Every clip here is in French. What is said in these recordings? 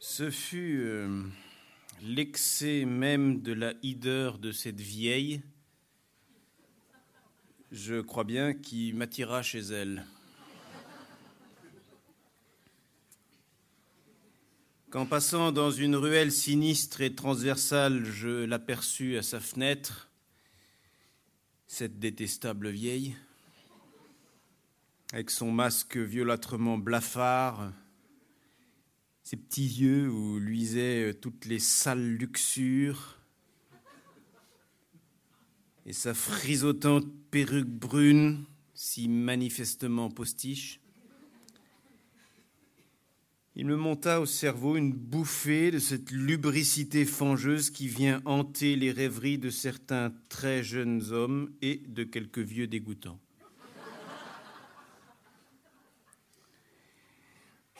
Ce fut euh, l'excès même de la hideur de cette vieille, je crois bien, qui m'attira chez elle. Qu'en passant dans une ruelle sinistre et transversale, je l'aperçus à sa fenêtre, cette détestable vieille, avec son masque violâtrement blafard, ses petits yeux où luisaient toutes les sales luxures, et sa frisotante perruque brune, si manifestement postiche. Il me monta au cerveau une bouffée de cette lubricité fangeuse qui vient hanter les rêveries de certains très jeunes hommes et de quelques vieux dégoûtants.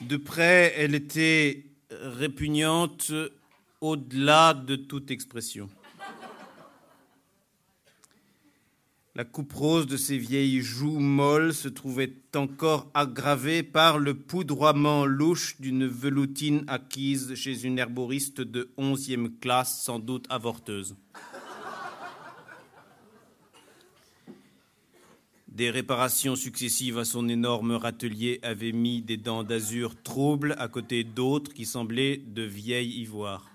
De près, elle était répugnante au-delà de toute expression. La coupe rose de ses vieilles joues molles se trouvait encore aggravée par le poudroiement louche d'une veloutine acquise chez une herboriste de onzième classe, sans doute avorteuse. Des réparations successives à son énorme râtelier avaient mis des dents d'azur troubles à côté d'autres qui semblaient de vieilles ivoire.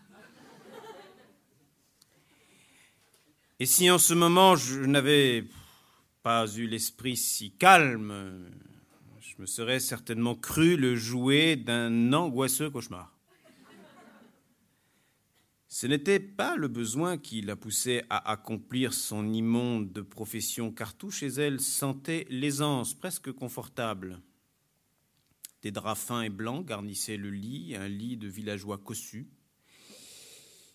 Et si en ce moment je n'avais pas eu l'esprit si calme, je me serais certainement cru le jouet d'un angoisseux cauchemar. Ce n'était pas le besoin qui la poussait à accomplir son immonde profession, car tout chez elle sentait l'aisance presque confortable. Des draps fins et blancs garnissaient le lit, un lit de villageois cossu.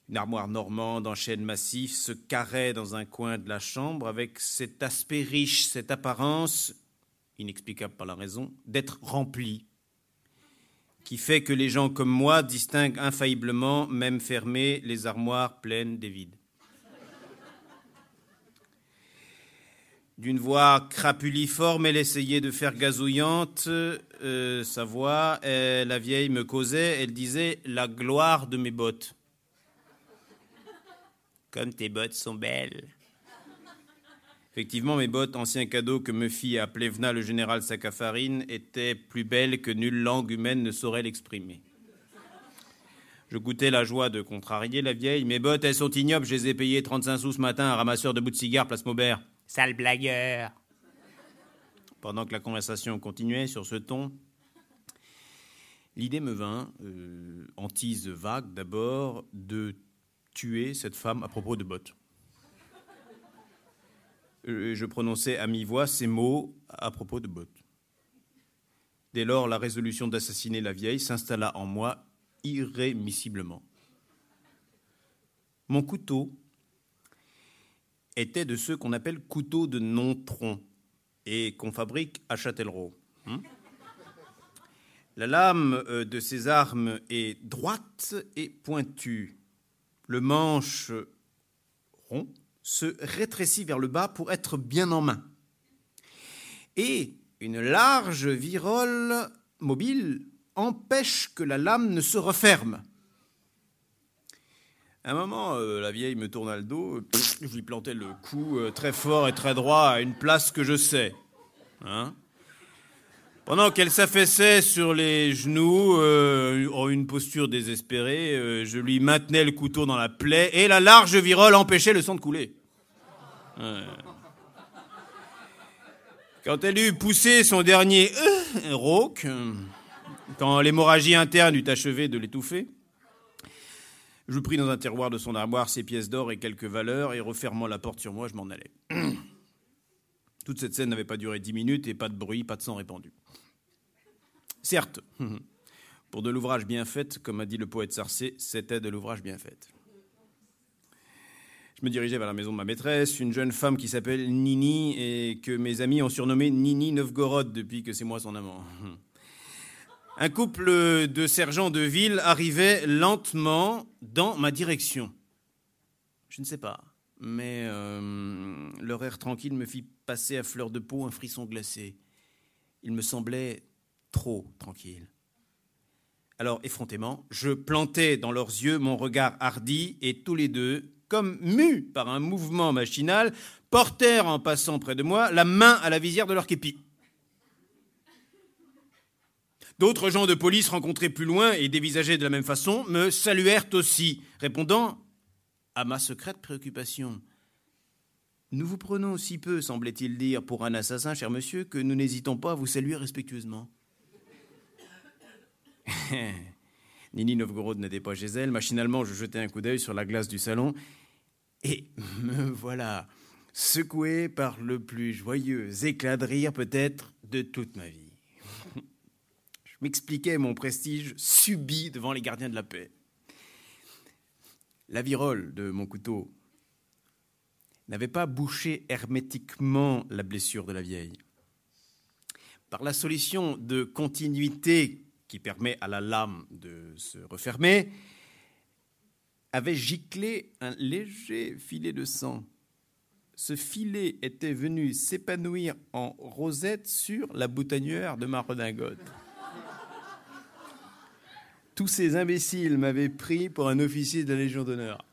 Une armoire normande en chêne massif se carrait dans un coin de la chambre avec cet aspect riche, cette apparence, inexplicable par la raison, d'être remplie, qui fait que les gens comme moi distinguent infailliblement, même fermées, les armoires pleines des vides. D'une voix crapuliforme, elle essayait de faire gazouillante euh, sa voix. Et la vieille me causait, elle disait La gloire de mes bottes. Comme tes bottes sont belles. Effectivement, mes bottes, ancien cadeau que me fit à Plevna le général Sacafarine, étaient plus belles que nulle langue humaine ne saurait l'exprimer. Je goûtais la joie de contrarier la vieille. Mes bottes, elles sont ignobles, je les ai payées 35 sous ce matin à un ramasseur de bouts de cigares, place Maubert. Sale blagueur Pendant que la conversation continuait sur ce ton, l'idée me vint, euh, hantise vague d'abord, de tuer cette femme à propos de bottes. Euh, Je prononçais à mi-voix ces mots à propos de bottes. Dès lors, la résolution d'assassiner la vieille s'installa en moi irrémissiblement. Mon couteau était de ceux qu'on appelle couteaux de non-tronc et qu'on fabrique à Châtellerault. hein. La lame euh, de ces armes est droite et pointue. Le manche rond se rétrécit vers le bas pour être bien en main. Et une large virole mobile empêche que la lame ne se referme. À un moment, euh, la vieille me tourna le dos, pff, je lui plantais le cou euh, très fort et très droit à une place que je sais. Hein Pendant qu'elle s'affaissait sur les genoux, euh, en une posture désespérée, je lui maintenais le couteau dans la plaie et la large virole empêchait le sang de couler. Quand elle eut poussé son dernier euh, rauque, quand l'hémorragie interne eut achevé de l'étouffer, je pris dans un tiroir de son armoire ses pièces d'or et quelques valeurs, et refermant la porte sur moi, je m'en allais. Toute cette scène n'avait pas duré dix minutes, et pas de bruit, pas de sang répandu. Certes, pour de l'ouvrage bien fait, comme a dit le poète Sarcé, c'était de l'ouvrage bien fait. Je me dirigeais vers la maison de ma maîtresse, une jeune femme qui s'appelle Nini et que mes amis ont surnommée Nini Novgorod depuis que c'est moi son amant. Un couple de sergents de ville arrivait lentement dans ma direction. Je ne sais pas, mais euh, leur air tranquille me fit passer à fleur de peau un frisson glacé. Il me semblait trop tranquille. Alors, effrontément, je plantai dans leurs yeux mon regard hardi, et tous les deux, comme mus par un mouvement machinal, portèrent en passant près de moi la main à la visière de leur képi. D'autres gens de police rencontrés plus loin et dévisagés de la même façon me saluèrent aussi, répondant à ma secrète préoccupation. Nous vous prenons si peu, semblait-il dire, pour un assassin, cher monsieur, que nous n'hésitons pas à vous saluer respectueusement. Nini Novgorod n'était pas chez elle. Machinalement, je jetai un coup d'œil sur la glace du salon et me voilà secoué par le plus joyeux éclat de rire peut-être de toute ma vie. Je m'expliquais mon prestige subi devant les gardiens de la paix. La virole de mon couteau n'avait pas bouché hermétiquement la blessure de la vieille. Par la solution de continuité qui permet à la lame de se refermer, avait giclé un léger filet de sang. Ce filet était venu s'épanouir en rosette sur la boutonnière de ma redingote. Tous ces imbéciles m'avaient pris pour un officier de la Légion d'honneur.